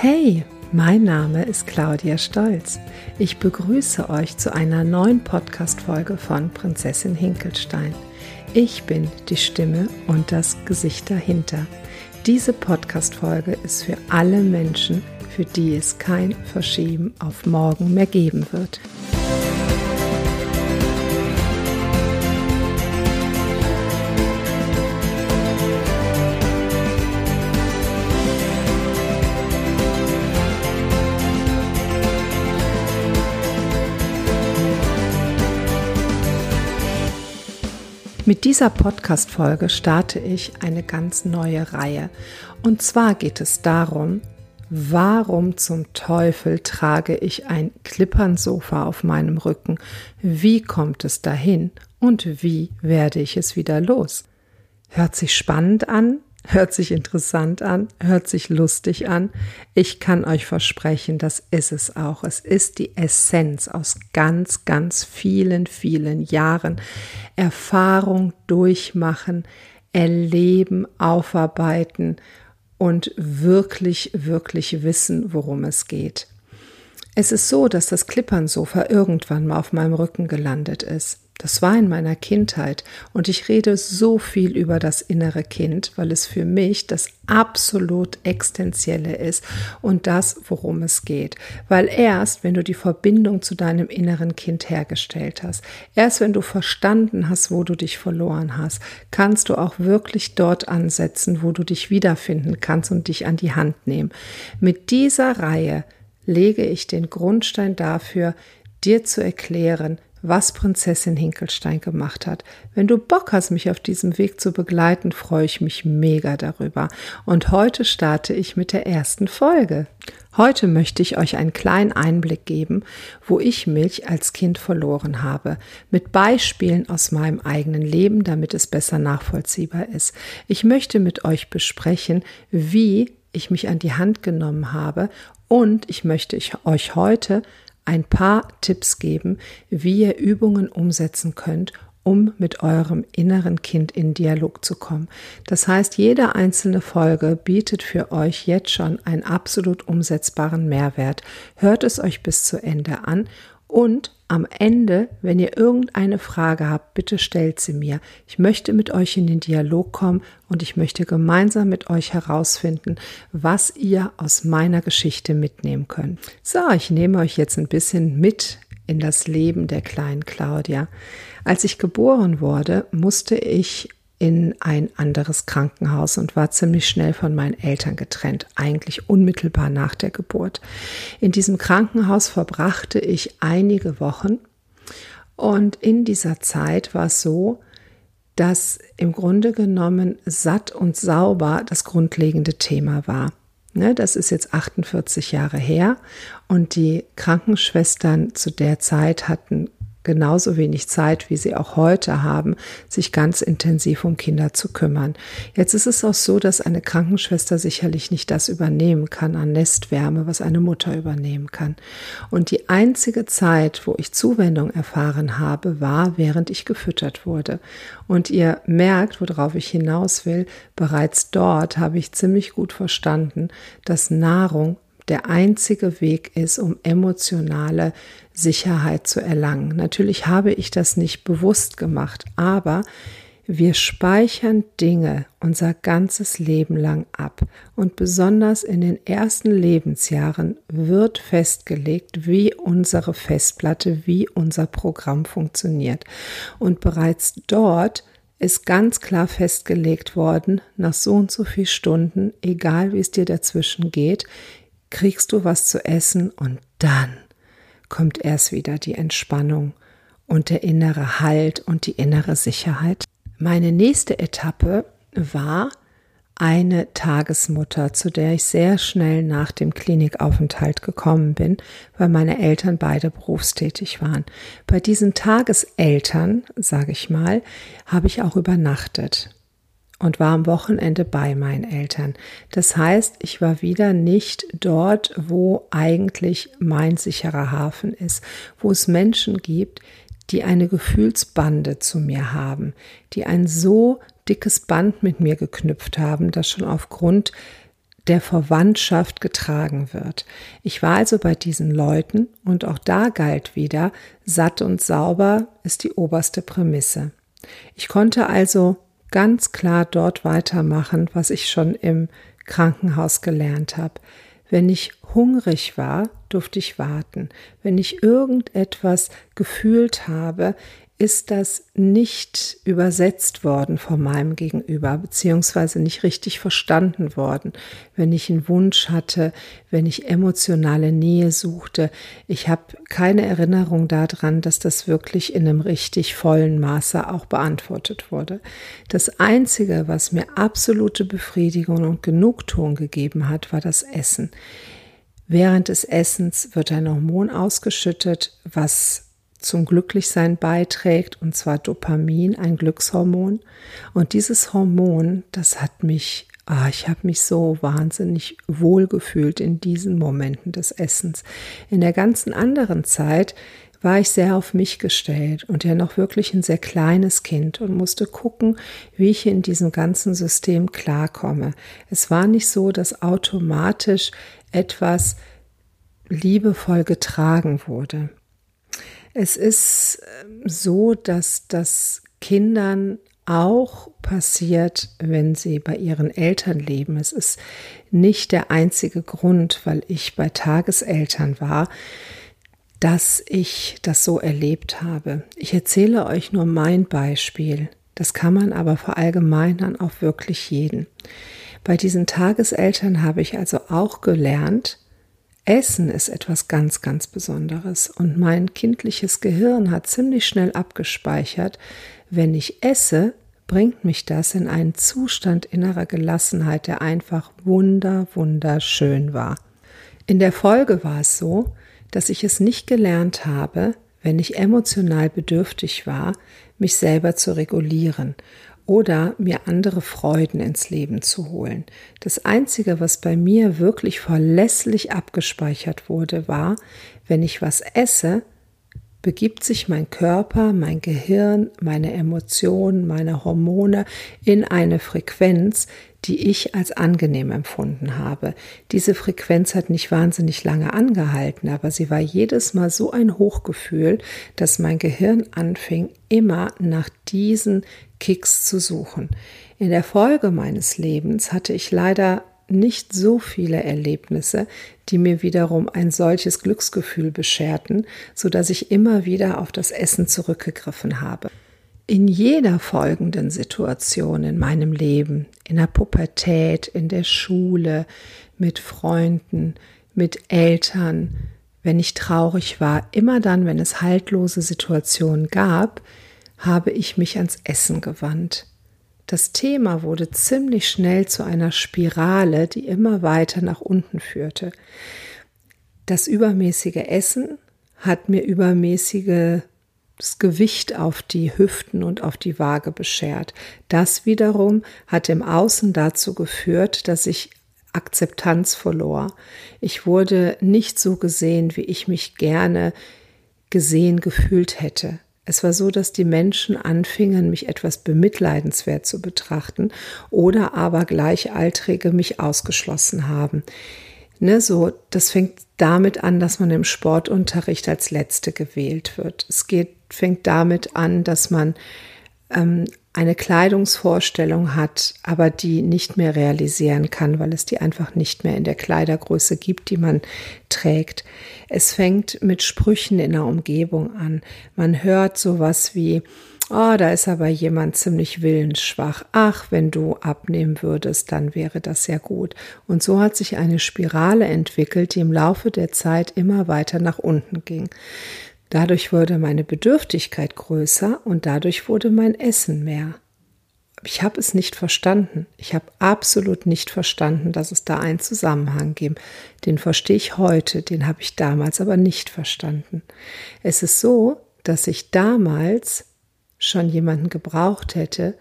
Hey, mein Name ist Claudia Stolz. Ich begrüße euch zu einer neuen Podcast-Folge von Prinzessin Hinkelstein. Ich bin die Stimme und das Gesicht dahinter. Diese Podcast-Folge ist für alle Menschen, für die es kein Verschieben auf morgen mehr geben wird. Mit dieser Podcast-Folge starte ich eine ganz neue Reihe. Und zwar geht es darum, warum zum Teufel trage ich ein Klippernsofa auf meinem Rücken? Wie kommt es dahin? Und wie werde ich es wieder los? Hört sich spannend an? Hört sich interessant an, hört sich lustig an. Ich kann euch versprechen, das ist es auch. Es ist die Essenz aus ganz, ganz vielen, vielen Jahren Erfahrung durchmachen, erleben, aufarbeiten und wirklich, wirklich wissen, worum es geht. Es ist so, dass das Klippernsofa irgendwann mal auf meinem Rücken gelandet ist. Das war in meiner Kindheit und ich rede so viel über das innere Kind, weil es für mich das absolut Existenzielle ist und das, worum es geht. Weil erst, wenn du die Verbindung zu deinem inneren Kind hergestellt hast, erst wenn du verstanden hast, wo du dich verloren hast, kannst du auch wirklich dort ansetzen, wo du dich wiederfinden kannst und dich an die Hand nehmen. Mit dieser Reihe lege ich den Grundstein dafür, dir zu erklären, was Prinzessin Hinkelstein gemacht hat. Wenn du Bock hast, mich auf diesem Weg zu begleiten, freue ich mich mega darüber. Und heute starte ich mit der ersten Folge. Heute möchte ich euch einen kleinen Einblick geben, wo ich mich als Kind verloren habe, mit Beispielen aus meinem eigenen Leben, damit es besser nachvollziehbar ist. Ich möchte mit euch besprechen, wie ich mich an die Hand genommen habe und ich möchte euch heute ein paar Tipps geben, wie ihr Übungen umsetzen könnt, um mit eurem inneren Kind in Dialog zu kommen. Das heißt, jede einzelne Folge bietet für euch jetzt schon einen absolut umsetzbaren Mehrwert. Hört es euch bis zu Ende an und am Ende, wenn ihr irgendeine Frage habt, bitte stellt sie mir. Ich möchte mit euch in den Dialog kommen und ich möchte gemeinsam mit euch herausfinden, was ihr aus meiner Geschichte mitnehmen könnt. So, ich nehme euch jetzt ein bisschen mit in das Leben der kleinen Claudia. Als ich geboren wurde, musste ich in ein anderes Krankenhaus und war ziemlich schnell von meinen Eltern getrennt, eigentlich unmittelbar nach der Geburt. In diesem Krankenhaus verbrachte ich einige Wochen und in dieser Zeit war es so, dass im Grunde genommen satt und sauber das grundlegende Thema war. Ne, das ist jetzt 48 Jahre her und die Krankenschwestern zu der Zeit hatten genauso wenig Zeit, wie sie auch heute haben, sich ganz intensiv um Kinder zu kümmern. Jetzt ist es auch so, dass eine Krankenschwester sicherlich nicht das übernehmen kann an Nestwärme, was eine Mutter übernehmen kann. Und die einzige Zeit, wo ich Zuwendung erfahren habe, war, während ich gefüttert wurde. Und ihr merkt, worauf ich hinaus will, bereits dort habe ich ziemlich gut verstanden, dass Nahrung der einzige Weg ist, um emotionale Sicherheit zu erlangen. Natürlich habe ich das nicht bewusst gemacht, aber wir speichern Dinge unser ganzes Leben lang ab und besonders in den ersten Lebensjahren wird festgelegt, wie unsere Festplatte, wie unser Programm funktioniert. Und bereits dort ist ganz klar festgelegt worden, nach so und so viel Stunden, egal wie es dir dazwischen geht, kriegst du was zu essen und dann kommt erst wieder die Entspannung und der innere Halt und die innere Sicherheit. Meine nächste Etappe war eine Tagesmutter, zu der ich sehr schnell nach dem Klinikaufenthalt gekommen bin, weil meine Eltern beide berufstätig waren. Bei diesen Tageseltern, sage ich mal, habe ich auch übernachtet und war am Wochenende bei meinen Eltern. Das heißt, ich war wieder nicht dort, wo eigentlich mein sicherer Hafen ist, wo es Menschen gibt, die eine Gefühlsbande zu mir haben, die ein so dickes Band mit mir geknüpft haben, dass schon aufgrund der Verwandtschaft getragen wird. Ich war also bei diesen Leuten und auch da galt wieder, satt und sauber ist die oberste Prämisse. Ich konnte also ganz klar dort weitermachen, was ich schon im Krankenhaus gelernt habe. Wenn ich hungrig war, durfte ich warten. Wenn ich irgendetwas gefühlt habe, ist das nicht übersetzt worden von meinem Gegenüber, beziehungsweise nicht richtig verstanden worden. Wenn ich einen Wunsch hatte, wenn ich emotionale Nähe suchte, ich habe keine Erinnerung daran, dass das wirklich in einem richtig vollen Maße auch beantwortet wurde. Das Einzige, was mir absolute Befriedigung und Genugtuung gegeben hat, war das Essen. Während des Essens wird ein Hormon ausgeschüttet, was zum Glücklichsein beiträgt, und zwar Dopamin, ein Glückshormon. Und dieses Hormon, das hat mich, ah, ich habe mich so wahnsinnig wohl gefühlt in diesen Momenten des Essens. In der ganzen anderen Zeit war ich sehr auf mich gestellt und ja noch wirklich ein sehr kleines Kind und musste gucken, wie ich in diesem ganzen System klarkomme. Es war nicht so, dass automatisch etwas liebevoll getragen wurde. Es ist ähm, so, dass das Kindern auch passiert, wenn sie bei ihren Eltern leben. Es ist nicht der einzige Grund, weil ich bei Tageseltern war, dass ich das so erlebt habe. Ich erzähle euch nur mein Beispiel. Das kann man aber verallgemeinern auf wirklich jeden. Bei diesen Tageseltern habe ich also auch gelernt, Essen ist etwas ganz, ganz Besonderes und mein kindliches Gehirn hat ziemlich schnell abgespeichert, wenn ich esse, bringt mich das in einen Zustand innerer Gelassenheit, der einfach wunder, wunderschön war. In der Folge war es so, dass ich es nicht gelernt habe, wenn ich emotional bedürftig war, mich selber zu regulieren oder mir andere Freuden ins Leben zu holen. Das Einzige, was bei mir wirklich verlässlich abgespeichert wurde, war, wenn ich was esse, begibt sich mein Körper, mein Gehirn, meine Emotionen, meine Hormone in eine Frequenz, die ich als angenehm empfunden habe. Diese Frequenz hat nicht wahnsinnig lange angehalten, aber sie war jedes Mal so ein Hochgefühl, dass mein Gehirn anfing, immer nach diesen Kicks zu suchen. In der Folge meines Lebens hatte ich leider nicht so viele Erlebnisse, die mir wiederum ein solches Glücksgefühl bescherten, so dass ich immer wieder auf das Essen zurückgegriffen habe. In jeder folgenden Situation in meinem Leben, in der Pubertät, in der Schule, mit Freunden, mit Eltern, wenn ich traurig war, immer dann, wenn es haltlose Situationen gab, habe ich mich ans Essen gewandt. Das Thema wurde ziemlich schnell zu einer Spirale, die immer weiter nach unten führte. Das übermäßige Essen hat mir übermäßiges Gewicht auf die Hüften und auf die Waage beschert. Das wiederum hat im Außen dazu geführt, dass ich Akzeptanz verlor. Ich wurde nicht so gesehen, wie ich mich gerne gesehen gefühlt hätte. Es war so, dass die Menschen anfingen, mich etwas bemitleidenswert zu betrachten oder aber Gleichaltrige mich ausgeschlossen haben. Ne, so, das fängt damit an, dass man im Sportunterricht als Letzte gewählt wird. Es geht, fängt damit an, dass man ähm, eine Kleidungsvorstellung hat, aber die nicht mehr realisieren kann, weil es die einfach nicht mehr in der Kleidergröße gibt, die man trägt. Es fängt mit Sprüchen in der Umgebung an. Man hört sowas wie, oh, da ist aber jemand ziemlich willensschwach. Ach, wenn du abnehmen würdest, dann wäre das ja gut. Und so hat sich eine Spirale entwickelt, die im Laufe der Zeit immer weiter nach unten ging. Dadurch wurde meine Bedürftigkeit größer und dadurch wurde mein Essen mehr. Ich habe es nicht verstanden. Ich habe absolut nicht verstanden, dass es da einen Zusammenhang gibt. Den verstehe ich heute, den habe ich damals aber nicht verstanden. Es ist so, dass ich damals schon jemanden gebraucht hätte,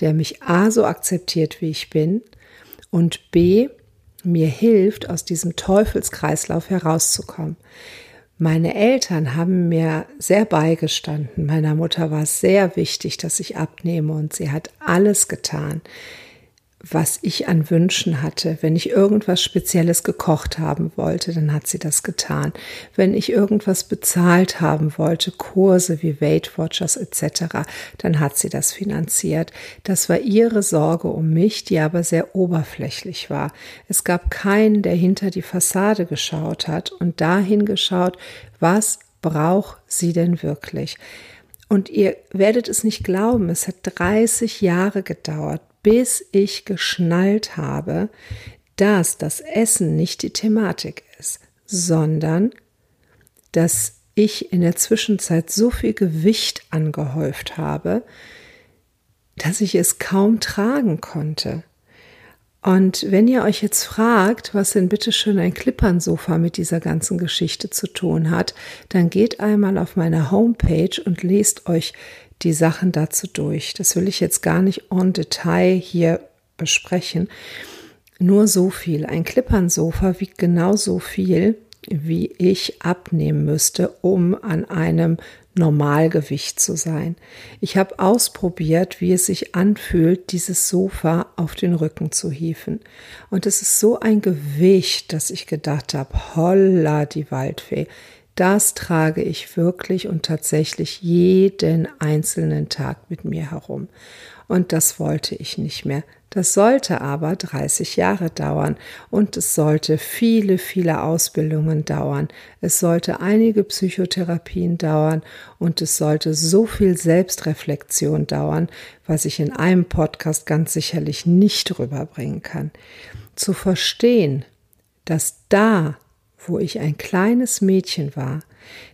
der mich A so akzeptiert, wie ich bin und B mir hilft, aus diesem Teufelskreislauf herauszukommen. Meine Eltern haben mir sehr beigestanden. Meiner Mutter war es sehr wichtig, dass ich abnehme und sie hat alles getan, was ich an Wünschen hatte. Wenn ich irgendwas Spezielles gekocht haben wollte, dann hat sie das getan. Wenn ich irgendwas bezahlt haben wollte, Kurse wie Weight Watchers etc., dann hat sie das finanziert. Das war ihre Sorge um mich, die aber sehr oberflächlich war. Es gab keinen, der hinter die Fassade geschaut hat und dahin geschaut, was braucht sie denn wirklich? Und ihr werdet es nicht glauben, es hat 30 Jahre gedauert, bis ich geschnallt habe, dass das Essen nicht die Thematik ist, sondern dass ich in der Zwischenzeit so viel Gewicht angehäuft habe, dass ich es kaum tragen konnte. Und wenn ihr euch jetzt fragt, was denn bitte schön ein Klippernsofa mit dieser ganzen Geschichte zu tun hat, dann geht einmal auf meine Homepage und lest euch die Sachen dazu durch. Das will ich jetzt gar nicht en Detail hier besprechen. Nur so viel. Ein Klippernsofa wiegt genauso viel, wie ich abnehmen müsste, um an einem Normalgewicht zu sein. Ich habe ausprobiert, wie es sich anfühlt, dieses Sofa auf den Rücken zu hieven. Und es ist so ein Gewicht, dass ich gedacht habe, holla die Waldfee, das trage ich wirklich und tatsächlich jeden einzelnen Tag mit mir herum. Und das wollte ich nicht mehr. Das sollte aber 30 Jahre dauern und es sollte viele, viele Ausbildungen dauern. Es sollte einige Psychotherapien dauern und es sollte so viel Selbstreflexion dauern, was ich in einem Podcast ganz sicherlich nicht rüberbringen kann. Zu verstehen, dass da wo ich ein kleines Mädchen war,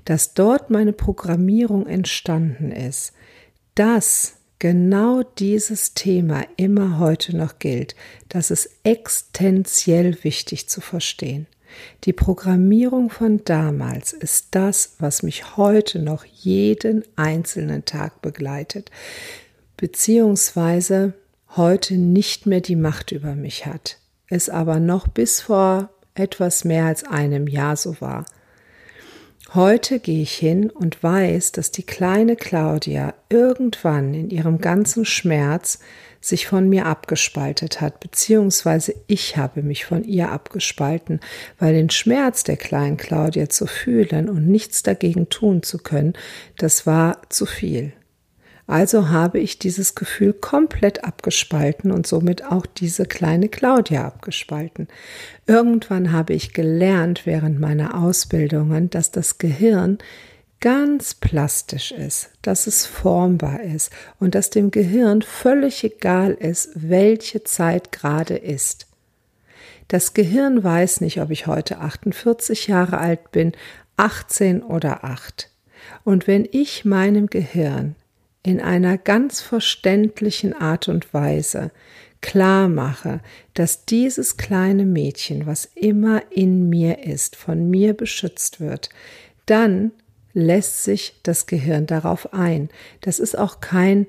dass dort meine Programmierung entstanden ist, dass genau dieses Thema immer heute noch gilt, das ist existenziell wichtig zu verstehen. Die Programmierung von damals ist das, was mich heute noch jeden einzelnen Tag begleitet, beziehungsweise heute nicht mehr die Macht über mich hat, es aber noch bis vor etwas mehr als einem Jahr so war. Heute gehe ich hin und weiß, dass die kleine Claudia irgendwann in ihrem ganzen Schmerz sich von mir abgespaltet hat, beziehungsweise ich habe mich von ihr abgespalten, weil den Schmerz der kleinen Claudia zu fühlen und nichts dagegen tun zu können, das war zu viel. Also habe ich dieses Gefühl komplett abgespalten und somit auch diese kleine Claudia abgespalten. Irgendwann habe ich gelernt während meiner Ausbildungen, dass das Gehirn ganz plastisch ist, dass es formbar ist und dass dem Gehirn völlig egal ist, welche Zeit gerade ist. Das Gehirn weiß nicht, ob ich heute 48 Jahre alt bin, 18 oder 8. Und wenn ich meinem Gehirn in einer ganz verständlichen Art und Weise klar mache, dass dieses kleine Mädchen, was immer in mir ist, von mir beschützt wird, dann lässt sich das Gehirn darauf ein. Das ist auch kein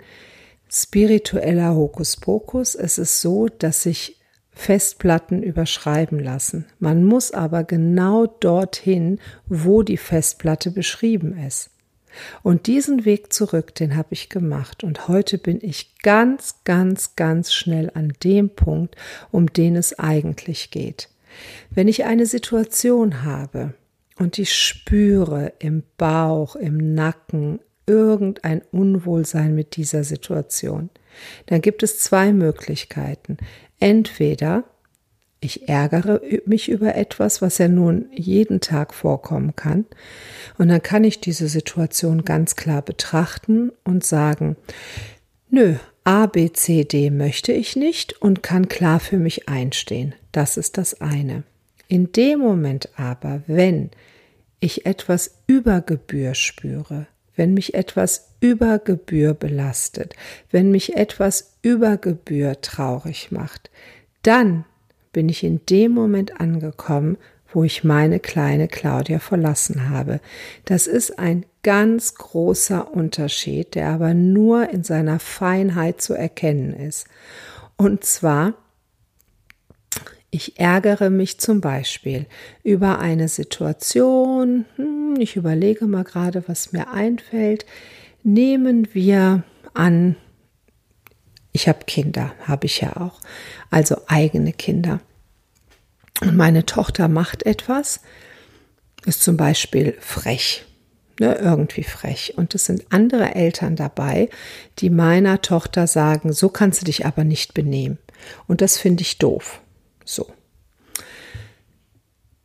spiritueller Hokuspokus. Es ist so, dass sich Festplatten überschreiben lassen. Man muss aber genau dorthin, wo die Festplatte beschrieben ist. Und diesen Weg zurück, den habe ich gemacht. Und heute bin ich ganz, ganz, ganz schnell an dem Punkt, um den es eigentlich geht. Wenn ich eine Situation habe und ich spüre im Bauch, im Nacken irgendein Unwohlsein mit dieser Situation, dann gibt es zwei Möglichkeiten. Entweder ich ärgere mich über etwas, was ja nun jeden Tag vorkommen kann. Und dann kann ich diese Situation ganz klar betrachten und sagen, nö, A, B, C, D möchte ich nicht und kann klar für mich einstehen. Das ist das eine. In dem Moment aber, wenn ich etwas über Gebühr spüre, wenn mich etwas über Gebühr belastet, wenn mich etwas über Gebühr traurig macht, dann bin ich in dem Moment angekommen, wo ich meine kleine Claudia verlassen habe. Das ist ein ganz großer Unterschied, der aber nur in seiner Feinheit zu erkennen ist. Und zwar, ich ärgere mich zum Beispiel über eine Situation, hm, ich überlege mal gerade, was mir einfällt. Nehmen wir an, Ich habe Kinder, habe ich ja auch, also eigene Kinder. Und meine Tochter macht etwas, ist zum Beispiel frech, ne, irgendwie frech. Und es sind andere Eltern dabei, die meiner Tochter sagen, so kannst du dich aber nicht benehmen. Und das finde ich doof. So.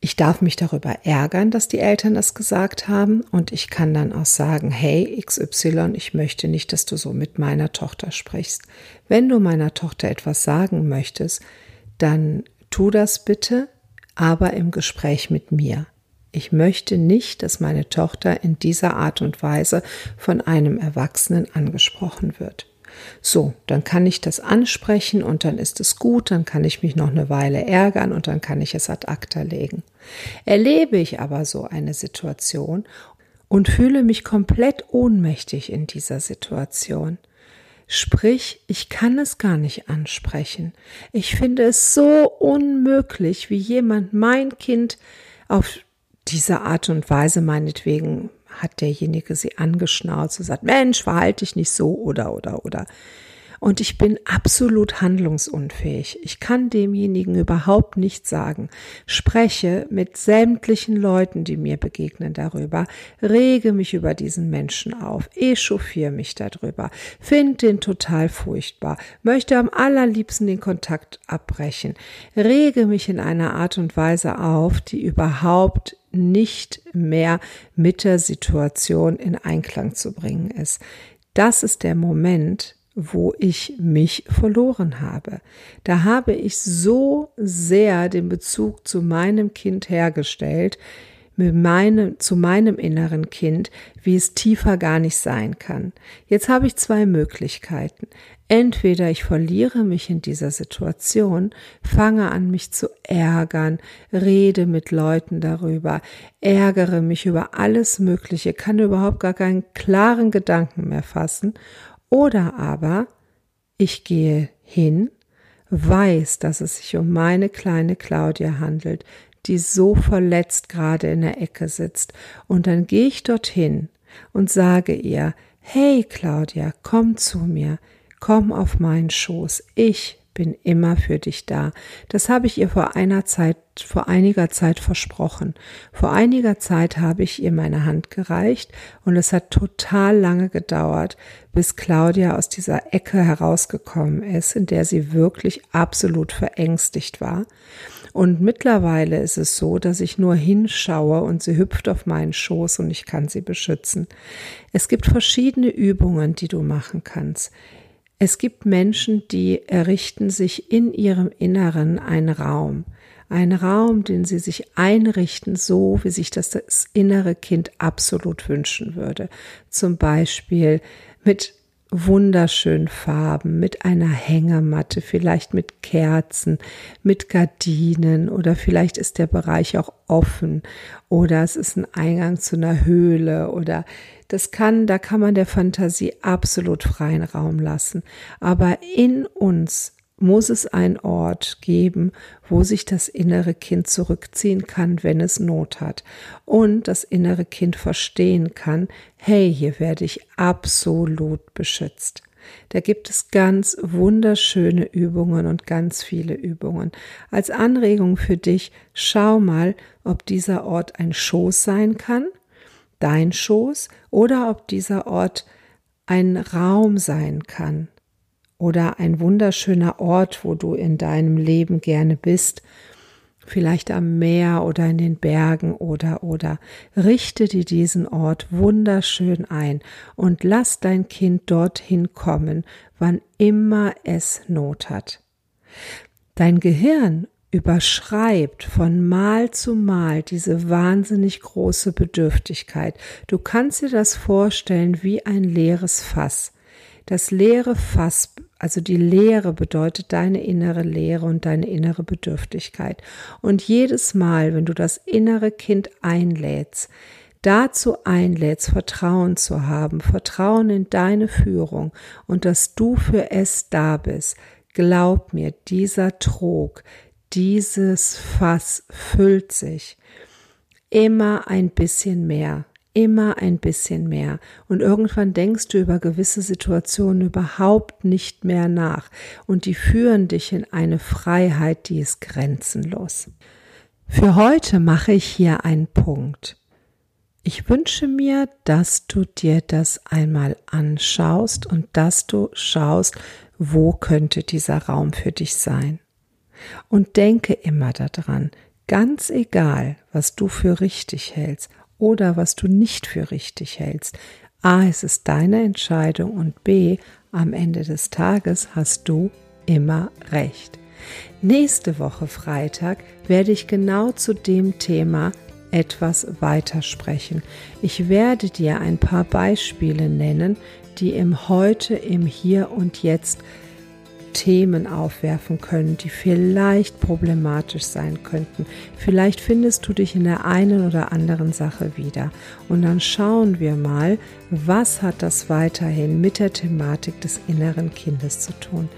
Ich darf mich darüber ärgern, dass die Eltern das gesagt haben und ich kann dann auch sagen, hey XY, ich möchte nicht, dass du so mit meiner Tochter sprichst. Wenn du meiner Tochter etwas sagen möchtest, dann tu das bitte, aber im Gespräch mit mir. Ich möchte nicht, dass meine Tochter in dieser Art und Weise von einem Erwachsenen angesprochen wird. So, dann kann ich das ansprechen und dann ist es gut, dann kann ich mich noch eine Weile ärgern und dann kann ich es ad acta legen. Erlebe ich aber so eine Situation und fühle mich komplett ohnmächtig in dieser Situation. Sprich, ich kann es gar nicht ansprechen. Ich finde es so unmöglich, wie jemand mein Kind auf diese Art und Weise meinetwegen hat derjenige sie angeschnauzt und sagt, Mensch, verhalte dich nicht so oder oder oder. Und ich bin absolut handlungsunfähig. Ich kann demjenigen überhaupt nichts sagen. Spreche mit sämtlichen Leuten, die mir begegnen darüber, rege mich über diesen Menschen auf, echauffiere mich darüber, finde den total furchtbar, möchte am allerliebsten den Kontakt abbrechen, rege mich in einer Art und Weise auf, die überhaupt nicht mehr mit der Situation in Einklang zu bringen ist. Das ist der Moment, wo ich mich verloren habe. Da habe ich so sehr den Bezug zu meinem Kind hergestellt, mit meinem, zu meinem inneren Kind, wie es tiefer gar nicht sein kann. Jetzt habe ich zwei Möglichkeiten. Entweder ich verliere mich in dieser Situation, fange an mich zu ärgern, rede mit Leuten darüber, ärgere mich über alles Mögliche, kann überhaupt gar keinen klaren Gedanken mehr fassen, oder aber ich gehe hin, weiß, dass es sich um meine kleine Claudia handelt, die so verletzt gerade in der Ecke sitzt, und dann gehe ich dorthin und sage ihr, Hey Claudia, komm zu mir, komm auf meinen Schoß, ich bin immer für dich da. Das habe ich ihr vor einer Zeit, vor einiger Zeit versprochen. Vor einiger Zeit habe ich ihr meine Hand gereicht und es hat total lange gedauert, bis Claudia aus dieser Ecke herausgekommen ist, in der sie wirklich absolut verängstigt war. Und mittlerweile ist es so, dass ich nur hinschaue und sie hüpft auf meinen Schoß und ich kann sie beschützen. Es gibt verschiedene Übungen, die du machen kannst. Es gibt Menschen, die errichten sich in ihrem Inneren einen Raum. Ein Raum, den sie sich einrichten, so wie sich das, das innere Kind absolut wünschen würde. Zum Beispiel mit wunderschönen Farben, mit einer Hängematte, vielleicht mit Kerzen, mit Gardinen oder vielleicht ist der Bereich auch offen oder es ist ein Eingang zu einer Höhle oder das kann, da kann man der Fantasie absolut freien Raum lassen. Aber in uns muss es einen Ort geben, wo sich das innere Kind zurückziehen kann, wenn es Not hat. Und das innere Kind verstehen kann, hey, hier werde ich absolut beschützt. Da gibt es ganz wunderschöne Übungen und ganz viele Übungen. Als Anregung für dich, schau mal, ob dieser Ort ein Schoß sein kann, dein Schoß, oder ob dieser Ort ein Raum sein kann, oder ein wunderschöner Ort, wo du in deinem Leben gerne bist, vielleicht am Meer oder in den Bergen oder oder richte dir diesen Ort wunderschön ein und lass dein Kind dorthin kommen, wann immer es Not hat. Dein Gehirn überschreibt von Mal zu Mal diese wahnsinnig große Bedürftigkeit. Du kannst dir das vorstellen wie ein leeres Fass. Das leere Fass, also die Leere bedeutet deine innere Leere und deine innere Bedürftigkeit. Und jedes Mal, wenn du das innere Kind einlädst, dazu einlädst, Vertrauen zu haben, Vertrauen in deine Führung und dass du für es da bist, glaub mir, dieser Trog, dieses Fass füllt sich immer ein bisschen mehr immer ein bisschen mehr. Und irgendwann denkst du über gewisse Situationen überhaupt nicht mehr nach. Und die führen dich in eine Freiheit, die ist grenzenlos. Für heute mache ich hier einen Punkt. Ich wünsche mir, dass du dir das einmal anschaust und dass du schaust, wo könnte dieser Raum für dich sein. Und denke immer daran, ganz egal, was du für richtig hältst oder was du nicht für richtig hältst, a, es ist deine Entscheidung und b, am Ende des Tages hast du immer recht. Nächste Woche Freitag werde ich genau zu dem Thema etwas weitersprechen. Ich werde dir ein paar Beispiele nennen, die im Heute, im Hier und Jetzt Themen aufwerfen können, die vielleicht problematisch sein könnten. Vielleicht findest du dich in der einen oder anderen Sache wieder. Und dann schauen wir mal, was hat das weiterhin mit der Thematik des inneren Kindes zu tun.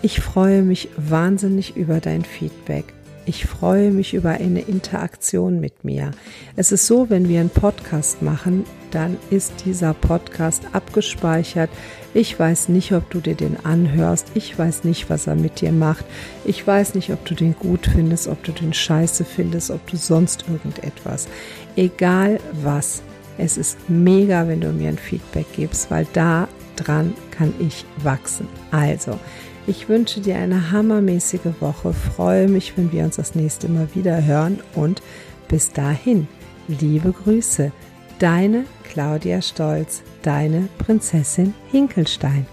Ich freue mich wahnsinnig über dein Feedback. Ich freue mich über eine Interaktion mit mir. Es ist so, wenn wir einen Podcast machen, dann ist dieser Podcast abgespeichert. Ich weiß nicht, ob du dir den anhörst. Ich weiß nicht, was er mit dir macht. Ich weiß nicht, ob du den gut findest, ob du den scheiße findest, ob du sonst irgendetwas. Egal was. Es ist mega, wenn du mir ein Feedback gibst, weil da dran kann ich wachsen. Also, ich wünsche dir eine hammermäßige Woche, freue mich, wenn wir uns das nächste Mal wieder hören und bis dahin, liebe Grüße, deine Claudia Stolz, deine Prinzessin Hinkelstein.